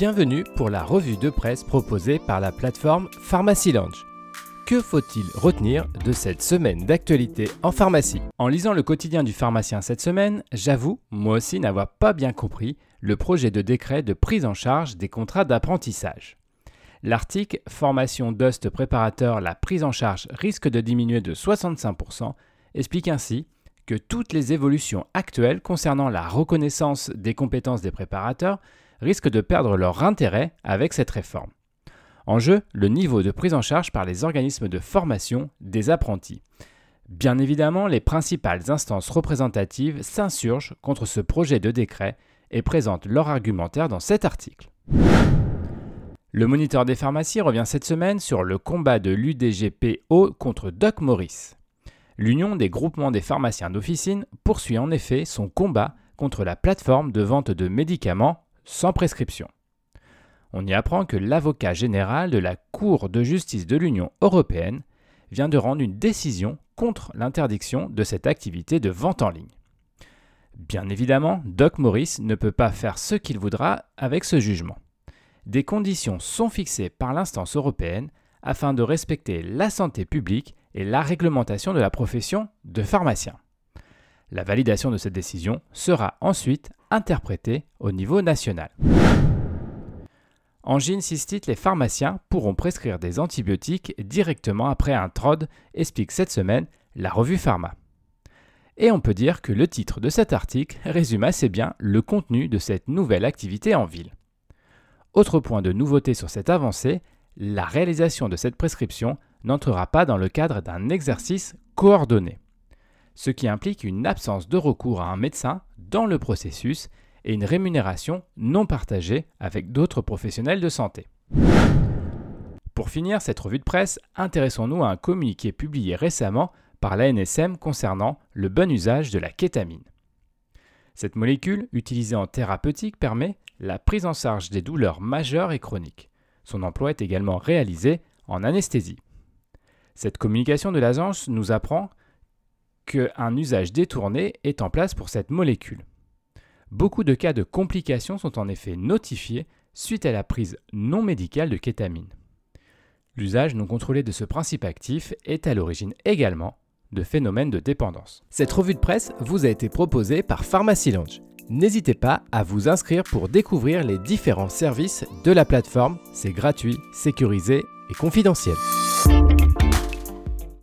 Bienvenue pour la revue de presse proposée par la plateforme Pharmacy Lounge. Que faut-il retenir de cette semaine d'actualité en pharmacie? En lisant le quotidien du pharmacien cette semaine, j'avoue, moi aussi, n'avoir pas bien compris le projet de décret de prise en charge des contrats d'apprentissage. L'article Formation Dust préparateur, la prise en charge risque de diminuer de 65% explique ainsi que toutes les évolutions actuelles concernant la reconnaissance des compétences des préparateurs risquent de perdre leur intérêt avec cette réforme. En jeu, le niveau de prise en charge par les organismes de formation des apprentis. Bien évidemment, les principales instances représentatives s'insurgent contre ce projet de décret et présentent leur argumentaire dans cet article. Le moniteur des pharmacies revient cette semaine sur le combat de l'UDGPO contre Doc Morris. L'Union des groupements des pharmaciens d'officine poursuit en effet son combat contre la plateforme de vente de médicaments sans prescription. On y apprend que l'avocat général de la Cour de justice de l'Union européenne vient de rendre une décision contre l'interdiction de cette activité de vente en ligne. Bien évidemment, Doc Morris ne peut pas faire ce qu'il voudra avec ce jugement. Des conditions sont fixées par l'instance européenne afin de respecter la santé publique et la réglementation de la profession de pharmacien. La validation de cette décision sera ensuite interprétée au niveau national. En Angine cystite, les pharmaciens pourront prescrire des antibiotiques directement après un TROD, explique cette semaine la revue Pharma. Et on peut dire que le titre de cet article résume assez bien le contenu de cette nouvelle activité en ville. Autre point de nouveauté sur cette avancée, la réalisation de cette prescription n'entrera pas dans le cadre d'un exercice coordonné, ce qui implique une absence de recours à un médecin dans le processus et une rémunération non partagée avec d'autres professionnels de santé. Pour finir cette revue de presse, intéressons-nous à un communiqué publié récemment par l'ANSM concernant le bon usage de la kétamine. Cette molécule, utilisée en thérapeutique, permet la prise en charge des douleurs majeures et chroniques. Son emploi est également réalisé en anesthésie. Cette communication de l'agence nous apprend qu'un usage détourné est en place pour cette molécule. Beaucoup de cas de complications sont en effet notifiés suite à la prise non médicale de kétamine. L'usage non contrôlé de ce principe actif est à l'origine également de phénomènes de dépendance. Cette revue de presse vous a été proposée par Pharmacy Lounge. N'hésitez pas à vous inscrire pour découvrir les différents services de la plateforme. C'est gratuit, sécurisé et confidentiel.